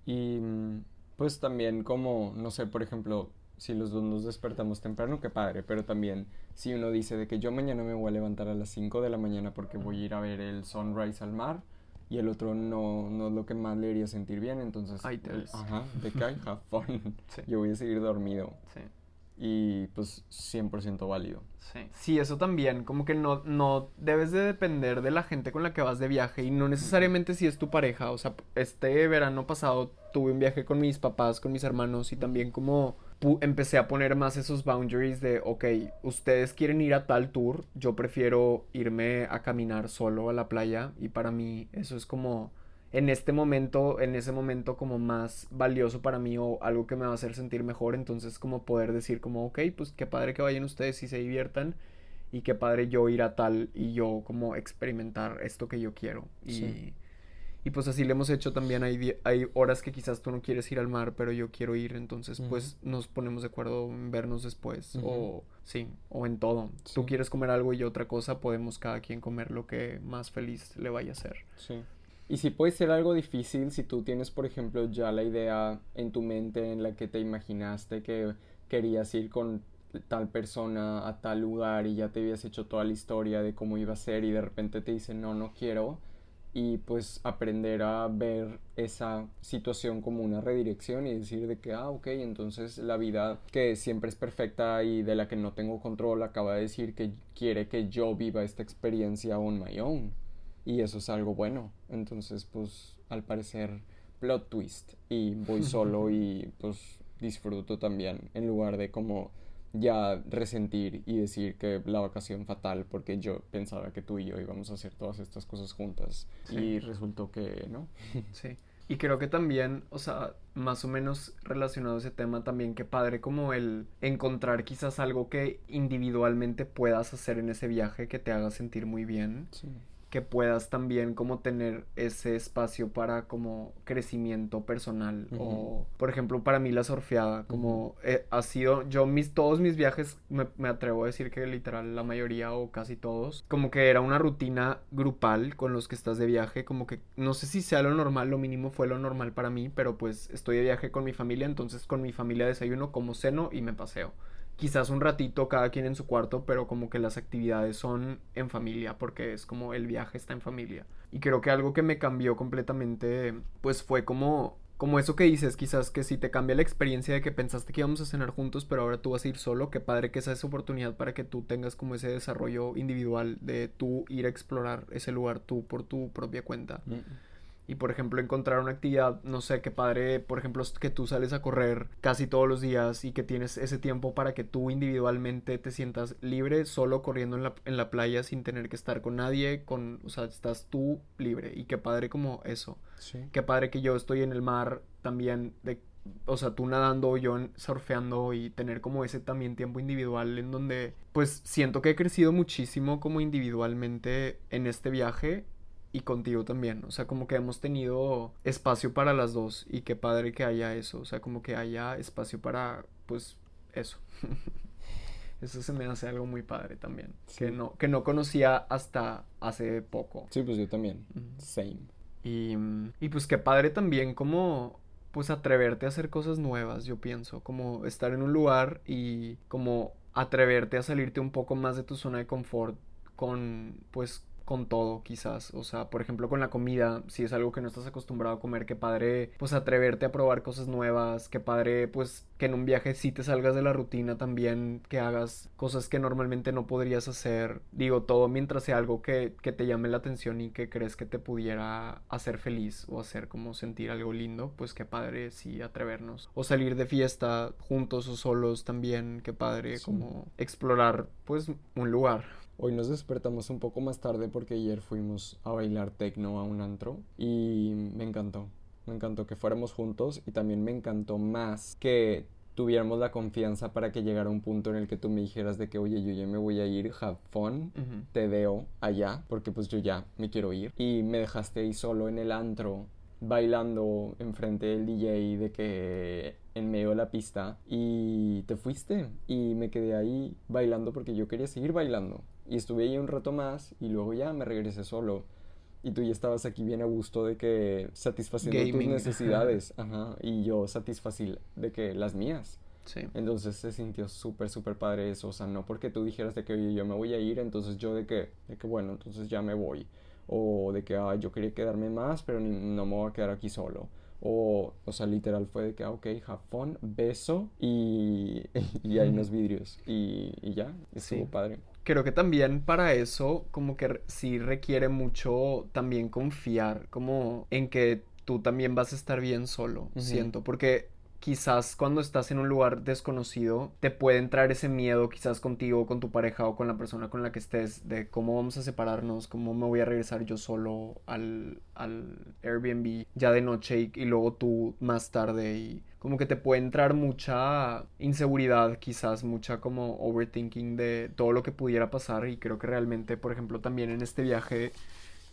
Y mm, pues también como, no sé, por ejemplo, si los dos nos despertamos temprano, qué padre, pero también si uno dice de que yo mañana me voy a levantar a las 5 de la mañana porque voy a ir a ver el sunrise al mar y el otro no, no es lo que más le haría sentir bien, entonces... Ahí te Ajá, de que have fun. Yo voy a seguir dormido. Sí y pues 100% válido. Sí. sí, eso también, como que no, no debes de depender de la gente con la que vas de viaje y no necesariamente si es tu pareja, o sea, este verano pasado tuve un viaje con mis papás, con mis hermanos y también como empecé a poner más esos boundaries de, ok, ustedes quieren ir a tal tour, yo prefiero irme a caminar solo a la playa y para mí eso es como en este momento, en ese momento como más valioso para mí o algo que me va a hacer sentir mejor, entonces como poder decir como, ok, pues qué padre que vayan ustedes y se diviertan y qué padre yo ir a tal y yo como experimentar esto que yo quiero. Y, y pues así le hemos hecho también, hay, hay horas que quizás tú no quieres ir al mar, pero yo quiero ir, entonces pues nos ponemos de acuerdo en vernos después o sí, o en todo. Tú quieres comer algo y otra cosa, podemos cada quien comer lo que más feliz le vaya a hacer. Sí. Y si puede ser algo difícil si tú tienes, por ejemplo, ya la idea en tu mente en la que te imaginaste que querías ir con tal persona a tal lugar y ya te habías hecho toda la historia de cómo iba a ser y de repente te dicen no, no quiero y pues aprender a ver esa situación como una redirección y decir de que, ah, ok, entonces la vida que siempre es perfecta y de la que no tengo control acaba de decir que quiere que yo viva esta experiencia on my own y eso es algo bueno. Entonces, pues al parecer plot twist y voy solo y pues disfruto también en lugar de como ya resentir y decir que la vacación fatal porque yo pensaba que tú y yo íbamos a hacer todas estas cosas juntas y resultó que no. Sí. Y creo que también, o sea, más o menos relacionado a ese tema también, que padre como el encontrar quizás algo que individualmente puedas hacer en ese viaje que te haga sentir muy bien. Sí que puedas también como tener ese espacio para como crecimiento personal o por ejemplo para mí la surfeada como eh, ha sido yo mis todos mis viajes me, me, atrevo a decir que literal la mayoría o casi todos como que era una rutina grupal con los que estás de viaje como que no sé si sea lo normal lo mínimo fue lo normal para mí pero pues estoy de viaje con mi familia entonces con mi familia desayuno como ceno y me paseo quizás un ratito cada quien en su cuarto, pero como que las actividades son en familia, porque es como el viaje está en familia. Y creo que algo que me cambió completamente, pues fue como, como eso que dices, quizás que si te cambia la experiencia de que pensaste que íbamos a cenar juntos, pero ahora tú vas a ir solo, qué padre que esa es oportunidad para que tú tengas como ese desarrollo individual de tú ir a explorar ese lugar tú por tu propia cuenta. Mm y por ejemplo encontrar una actividad, no sé, qué padre, por ejemplo, que tú sales a correr casi todos los días y que tienes ese tiempo para que tú individualmente te sientas libre, solo corriendo en la, en la playa sin tener que estar con nadie, con, o sea, estás tú libre y qué padre como eso. Sí. Qué padre que yo estoy en el mar también de o sea, tú nadando, yo surfeando y tener como ese también tiempo individual en donde pues siento que he crecido muchísimo como individualmente en este viaje y contigo también. O sea, como que hemos tenido espacio para las dos y qué padre que haya eso. O sea, como que haya espacio para, pues, eso. eso se me hace algo muy padre también. Que, no, que no conocía hasta hace poco. Sí, pues yo también. Same. Y, y pues qué padre también como pues atreverte a hacer cosas nuevas, yo pienso, como estar en un lugar y como atreverte a salirte un poco más de tu zona de confort con, pues, con todo, quizás. O sea, por ejemplo, con la comida, si es algo que no estás acostumbrado a comer, qué padre, pues atreverte a probar cosas nuevas, qué padre, pues que en un viaje sí te salgas de la rutina también, que hagas cosas que normalmente no podrías hacer. Digo, todo mientras sea algo que, que te llame la atención y que crees que te pudiera hacer feliz o hacer como sentir algo lindo, pues qué padre sí atrevernos. O salir de fiesta juntos o solos también, qué padre como explorar pues un lugar. Hoy nos despertamos un poco más tarde porque ayer fuimos a bailar tecno a un antro y me encantó. Me encantó que fuéramos juntos y también me encantó más que tuviéramos la confianza para que llegara un punto en el que tú me dijeras de que, oye, yo ya me voy a ir, have fun, te veo allá, porque pues yo ya me quiero ir. Y me dejaste ahí solo en el antro, bailando enfrente del DJ de que en medio de la pista y te fuiste y me quedé ahí bailando porque yo quería seguir bailando y estuve ahí un rato más y luego ya me regresé solo. Y tú ya estabas aquí bien a gusto de que satisfaciendo tus necesidades. Ajá. Y yo satisfací de que las mías. Sí. Entonces se sintió súper, súper padre eso. O sea, no porque tú dijeras de que, oye, yo me voy a ir, entonces yo de que, de que bueno, entonces ya me voy. O de que, yo quería quedarme más, pero no me voy a quedar aquí solo. O, o sea, literal fue de que, ah, ok, have beso y, y hay unos vidrios. Y, y ya, estuvo padre creo que también para eso como que sí requiere mucho también confiar como en que tú también vas a estar bien solo, siento, porque quizás cuando estás en un lugar desconocido te puede entrar ese miedo quizás contigo, con tu pareja o con la persona con la que estés de cómo vamos a separarnos, cómo me voy a regresar yo solo al, al Airbnb ya de noche y, luego tú más tarde y como que te puede entrar mucha inseguridad quizás, mucha como overthinking de todo lo que pudiera pasar y creo que realmente por ejemplo también en este viaje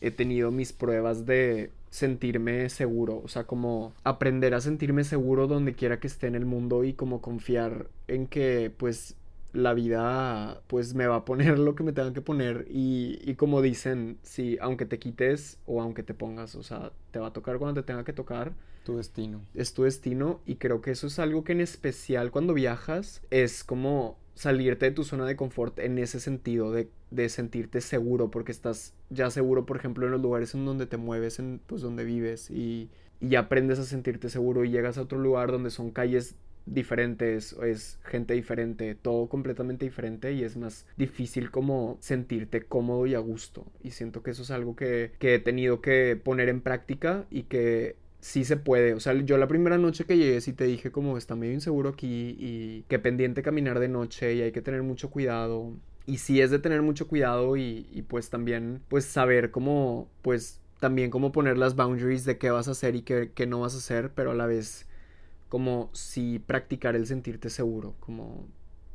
he tenido mis pruebas de sentirme seguro, o sea, como aprender a sentirme seguro donde quiera que esté en el mundo y como confiar en que pues la vida pues me va a poner lo que me tenga que poner y, y como dicen, si aunque te quites o aunque te pongas, o sea, te va a tocar cuando te tenga que tocar. Tu destino. Es tu destino y creo que eso es algo que en especial cuando viajas es como salirte de tu zona de confort en ese sentido de, de, sentirte seguro porque estás ya seguro por ejemplo en los lugares en donde te mueves en pues donde vives y, y aprendes a sentirte seguro y llegas a otro lugar donde son calles diferentes es gente diferente todo completamente diferente y es más difícil como sentirte cómodo y a gusto. Y siento que eso es algo que, que he tenido que poner en práctica y que sí se puede. O sea, yo la primera noche que llegué sí te dije como está medio inseguro aquí y que pendiente caminar de noche y hay que tener mucho cuidado. Y sí es de tener mucho cuidado y, y pues también pues saber cómo pues también cómo poner las boundaries de qué vas a hacer y qué, qué no vas a hacer, pero a la vez como sí practicar el sentirte seguro, como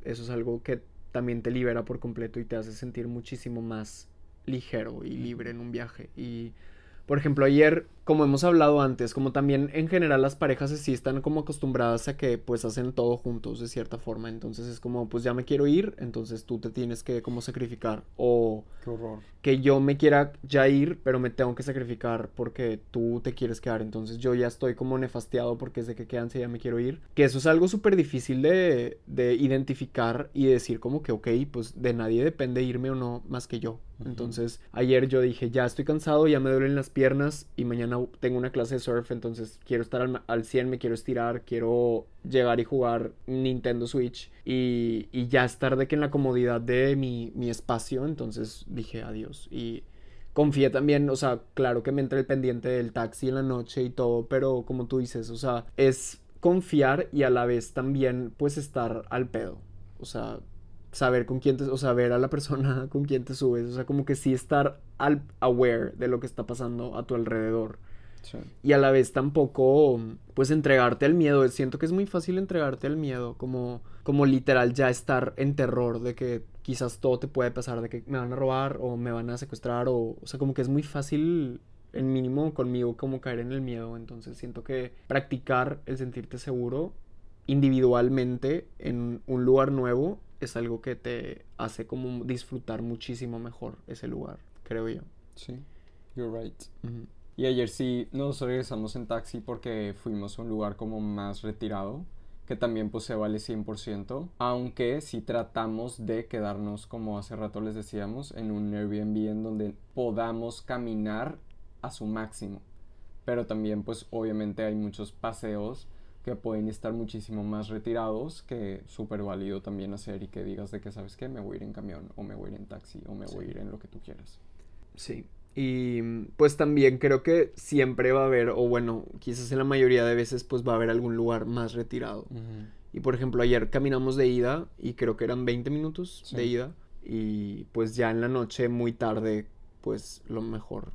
eso es algo que también te libera por completo y te hace sentir muchísimo más ligero y libre en un viaje y por ejemplo, ayer, como hemos hablado antes, como también en general las parejas sí están como acostumbradas a que pues hacen todo juntos de cierta forma. Entonces es como, pues ya me quiero ir, entonces tú te tienes que como sacrificar. O Qué horror. que yo me quiera ya ir, pero me tengo que sacrificar porque tú te quieres quedar. Entonces yo ya estoy como nefasteado porque es de que quedan ya me quiero ir. Que eso es algo súper difícil de, de identificar y decir como que, ok, pues de nadie depende irme o no más que yo. Entonces, ayer yo dije, ya estoy cansado, ya me duelen las piernas y mañana tengo una clase de surf, entonces quiero estar al, al 100, me quiero estirar, quiero llegar y jugar Nintendo Switch y, y ya estar de que en la comodidad de mi, mi espacio, entonces dije adiós y confié también, o sea, claro que me entré el pendiente del taxi en la noche y todo, pero como tú dices, o sea, es confiar y a la vez también pues estar al pedo, o sea, saber con quién te, o saber a la persona con quien te subes, o sea, como que sí estar al, aware de lo que está pasando a tu alrededor. Y a la vez tampoco, pues entregarte al miedo. Siento que es muy fácil entregarte al miedo, como, como literal ya estar en terror de que quizás todo te puede pasar, de que me van a robar o me van a secuestrar, o, o sea, como que es muy fácil, en mínimo conmigo, como caer en el miedo. Entonces siento que practicar el sentirte seguro individualmente en un lugar nuevo es algo que te hace como disfrutar muchísimo mejor ese lugar, creo yo. Sí, you're right. Y ayer sí nos regresamos en taxi porque fuimos a un lugar como más retirado, que también pues se vale 100%, aunque si tratamos de quedarnos, como hace rato les decíamos, en un Airbnb en donde podamos caminar a su máximo. Pero también pues obviamente hay muchos paseos que pueden estar muchísimo más retirados que súper válido también hacer y que digas de que sabes que me voy a ir en camión o me voy a ir en taxi o me voy a ir en lo que tú quieras. Sí, y pues también creo que siempre va a haber, o bueno, quizás en la mayoría de veces pues va a haber algún lugar más retirado. Y por ejemplo, ayer caminamos de ida y creo que eran 20 minutos de ida. Y pues ya en la noche, muy tarde, pues lo mejor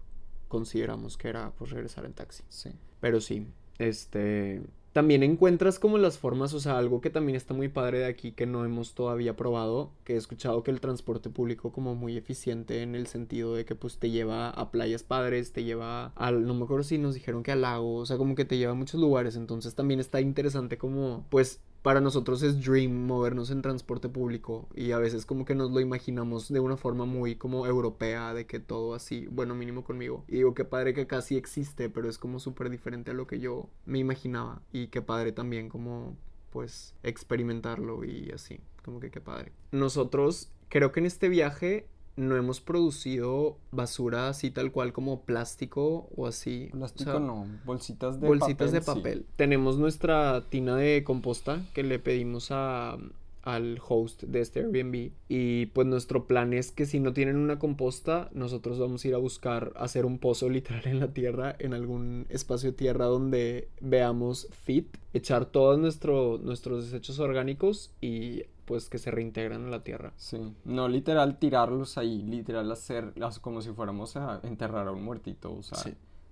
consideramos que era pues regresar en taxi. Sí. Pero sí, este también encuentras como las formas, o sea, algo que también está muy padre de aquí que no hemos todavía probado, que he escuchado que el transporte público como muy eficiente en el sentido de que pues te lleva a playas padres, te lleva al, no me acuerdo si nos dijeron que al lago, o sea, como que te lleva a muchos lugares, entonces también está interesante como pues para nosotros es dream movernos en transporte público y a veces como que nos lo imaginamos de una forma muy como europea de que todo así, bueno mínimo conmigo. Y digo que padre que casi existe, pero es como súper diferente a lo que yo me imaginaba y qué padre también como pues experimentarlo y así, como que qué padre. Nosotros creo que en este viaje no hemos producido basura así tal cual como plástico o así. Plástico no, bolsitas de bolsitas de papel. Tenemos nuestra tina de composta que le pedimos a, al host de este Airbnb y pues nuestro plan es que si no tienen una composta nosotros vamos a ir a buscar hacer un pozo literal en la tierra en algún espacio de tierra donde veamos fit echar todos nuestro, nuestros desechos orgánicos y pues que se reintegran en la tierra. Sí, no literal tirarlos ahí, literal hacer como si fuéramos a enterrar a un muertito, o sea,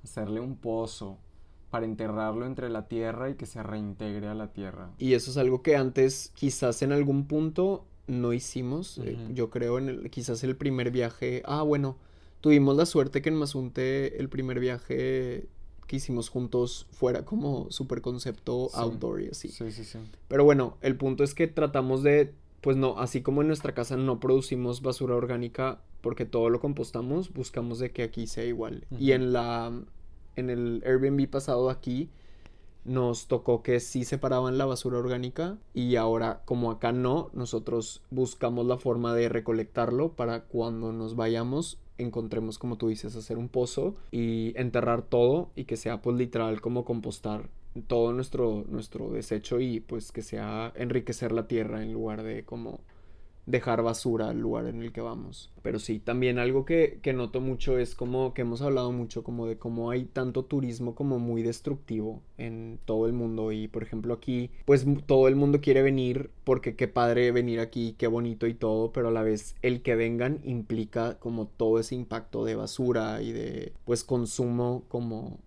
hacerle un pozo para enterrarlo entre la tierra y que se reintegre a la tierra. Y eso es algo que antes quizás en algún punto no hicimos, eh, yo creo en el, quizás el primer viaje, ah bueno, tuvimos la suerte que en Mazunte el primer viaje que hicimos juntos fuera como super concepto outdoor y así. Sí, sí, sí. Pero bueno, el punto es que tratamos de, pues no, así como en nuestra casa no producimos basura orgánica porque todo lo compostamos, buscamos de que aquí sea igual. Y en la, en el Airbnb pasado aquí, nos tocó que sí separaban la basura orgánica y ahora como acá no, nosotros buscamos la forma de recolectarlo para cuando nos vayamos encontremos, como tú dices, hacer un pozo y enterrar todo y que sea pues literal como compostar todo nuestro, nuestro desecho y pues que sea enriquecer la tierra en lugar de como dejar basura al lugar en el que vamos. Pero sí, también algo que, que, noto mucho es como que hemos hablado mucho como de cómo hay tanto turismo como muy destructivo en todo el mundo y por ejemplo aquí pues todo el mundo quiere venir porque qué padre venir aquí, qué bonito y todo, pero a la vez el que vengan implica como todo ese impacto de basura y de pues consumo como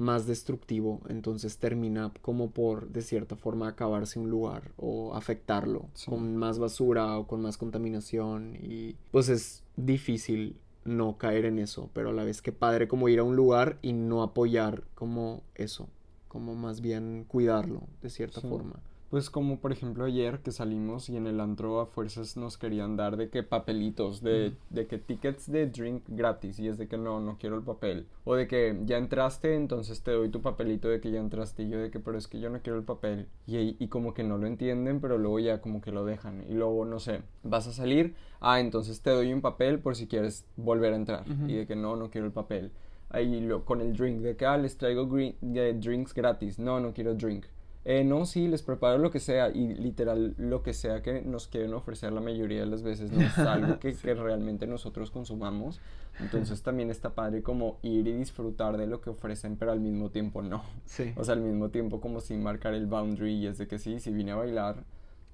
más destructivo, entonces termina como por de cierta forma acabarse un lugar o afectarlo con más basura o con más contaminación. Y pues es difícil no caer en eso, pero a la vez que padre como ir a un lugar y no apoyar como eso, como más bien cuidarlo de cierta forma. Pues como por ejemplo ayer que salimos y en el antro a fuerzas nos querían dar de que papelitos, de, de, que tickets de drink gratis y es de que no, no quiero el papel. O de que ya entraste, entonces te doy tu papelito de que ya entraste y yo de que pero es que yo no quiero el papel. Y, y como que no lo entienden, pero luego ya como que lo dejan. Y luego, no sé, vas a salir, ah, entonces te doy un papel por si quieres volver a entrar. Y de que no, no quiero el papel. Ahí lo, con el drink, de que ah, les traigo green, drinks gratis. No, no quiero drink eh, no, sí, les preparo lo que sea y literal lo que sea que nos quieren ofrecer la mayoría de las veces no es algo que, que realmente nosotros consumamos. Entonces también está padre como ir y disfrutar de lo que ofrecen, pero al mismo tiempo no. Sí. O sea, al mismo tiempo como sin marcar el boundary y es de que sí, sí vine a bailar,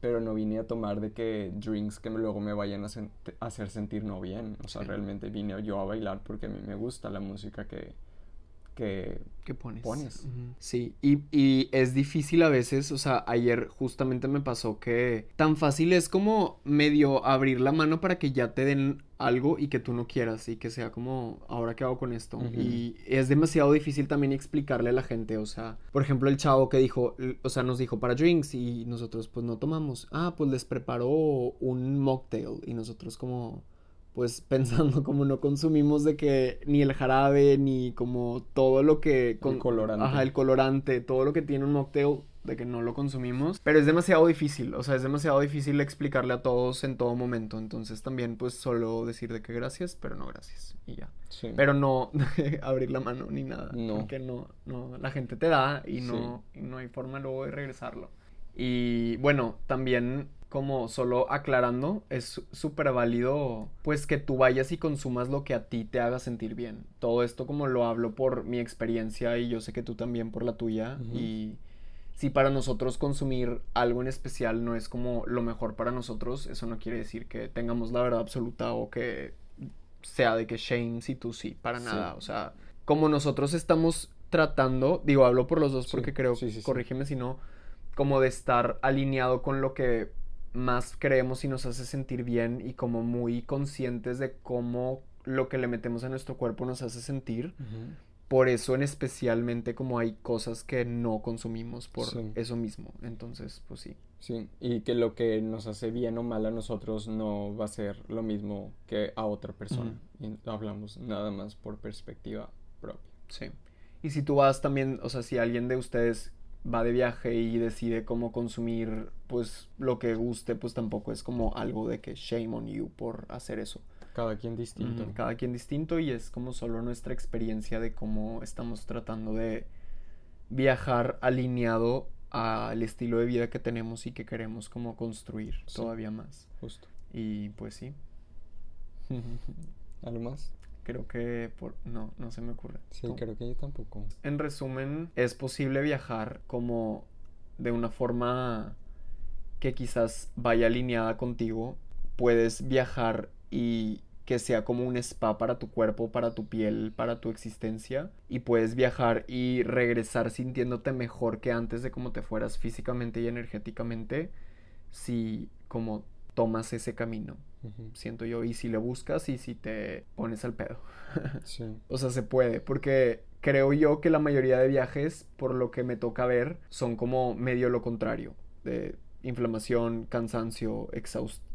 pero no vine a tomar de que drinks que luego me vayan a, hacer sentir no bien. O sea, realmente vine yo a bailar porque a mí me gusta la música que, que, pones. pones. Sí, y, y, es difícil a veces, o sea, ayer justamente me pasó que tan fácil es como medio abrir la mano para que ya te den algo y que tú no quieras y que sea como, ahora qué hago con esto. Y es demasiado difícil también explicarle a la gente, o sea, por ejemplo, el chavo que dijo, o sea, nos dijo para drinks y nosotros pues no tomamos. Ah, pues les preparó un mocktail y nosotros como pues pensando como no consumimos de que ni el jarabe ni como todo lo que con, el colorante. Ajá, el colorante, todo lo que tiene un mocktail de que no lo consumimos, pero es demasiado difícil, o sea, es demasiado difícil explicarle a todos en todo momento, entonces también pues solo decir de que gracias, pero no gracias y ya. Pero no abrir la mano ni nada, no. porque no, no, la gente te da y no, y no hay forma luego de regresarlo. Y bueno, también como solo aclarando, es súper válido pues que tú vayas y consumas lo que a ti te haga sentir bien. Todo esto como lo hablo por mi experiencia y yo sé que tú también por la tuya y si para nosotros consumir algo en especial no es como lo mejor para nosotros, eso no quiere decir que tengamos la verdad absoluta o que sea de que shame si tú sí, para nada. O sea, como nosotros estamos tratando, digo, hablo por los dos porque creo, corrígeme si no, como de estar alineado con lo que más creemos y nos hace sentir bien y como muy conscientes de cómo lo que le metemos a nuestro cuerpo nos hace sentir. Por eso en especialmente como hay cosas que no consumimos por eso mismo. Entonces, pues sí. Sí, y que lo que nos hace bien o mal a nosotros no va a ser lo mismo que a otra persona. Y hablamos nada más por perspectiva propia. Sí. Y si tú vas también, o sea, si alguien de ustedes va de viaje y decide cómo consumir pues lo que guste, pues tampoco es como algo de que shame on you por hacer eso. Cada quien distinto. cada quien distinto y es como solo nuestra experiencia de cómo estamos tratando de viajar alineado al estilo de vida que tenemos y que queremos como construir todavía más. Justo. Y pues sí. ¿Algo más? Creo que por... no, no se me ocurre. Sí, creo que yo tampoco. En resumen, es posible viajar como de una forma que quizás vaya alineada contigo. Puedes viajar y que sea como un spa para tu cuerpo, para tu piel, para tu existencia. Y puedes viajar y regresar sintiéndote mejor que antes de como te fueras físicamente y energéticamente si como tomas ese camino siento yo. Y si le buscas y si te pones al pedo. sí. O sea, se puede, porque creo yo que la mayoría de viajes, por lo que me toca ver, son como medio lo contrario. De inflamación, cansancio,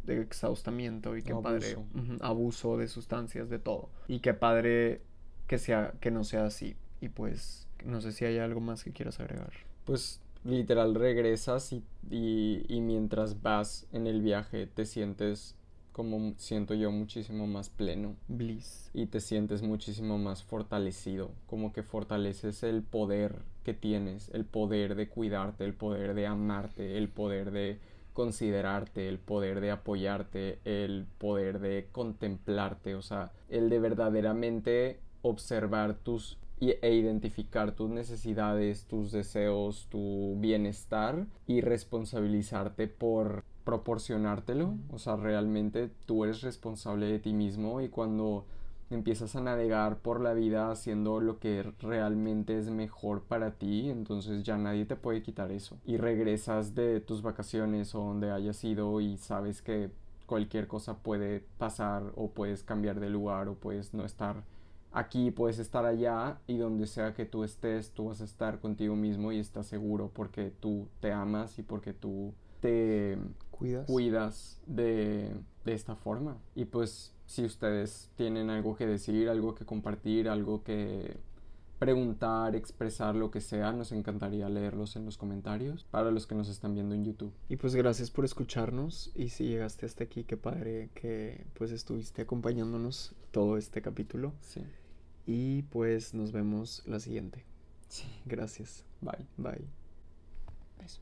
de exhaustamiento y qué padre. abuso de sustancias, de todo. Y qué padre que, sea, que no sea así. Y pues, no sé si hay algo más que quieras agregar. Pues literal regresas y, y mientras vas en el viaje te sientes como siento yo muchísimo más pleno. Bliss. Y te sientes muchísimo más fortalecido, como que fortaleces el poder que tienes, el poder de cuidarte, el poder de amarte, el poder de considerarte, el poder de apoyarte, el poder de contemplarte, o sea, el de verdaderamente observar tus e identificar tus necesidades, tus deseos, tu bienestar y responsabilizarte por proporcionártelo, o sea, realmente tú eres responsable de ti mismo y cuando empiezas a navegar por la vida haciendo lo que realmente es mejor para ti, entonces ya nadie te puede quitar eso. Y regresas de tus vacaciones o donde hayas ido y sabes que cualquier cosa puede pasar o puedes cambiar de lugar o puedes no estar aquí, puedes estar allá y donde sea que tú estés, tú vas a estar contigo mismo y estás seguro porque tú te amas y porque tú te cuidas, de, esta forma. Y pues si ustedes tienen algo que decir, algo que compartir, algo que preguntar, expresar lo que sea, nos encantaría leerlos en los comentarios para los que nos están viendo en YouTube. Y pues gracias por escucharnos y si llegaste hasta aquí, qué padre que pues estuviste acompañándonos todo este capítulo. Sí. Y pues nos vemos la siguiente. Sí. Gracias. Bye. Bye. Beso.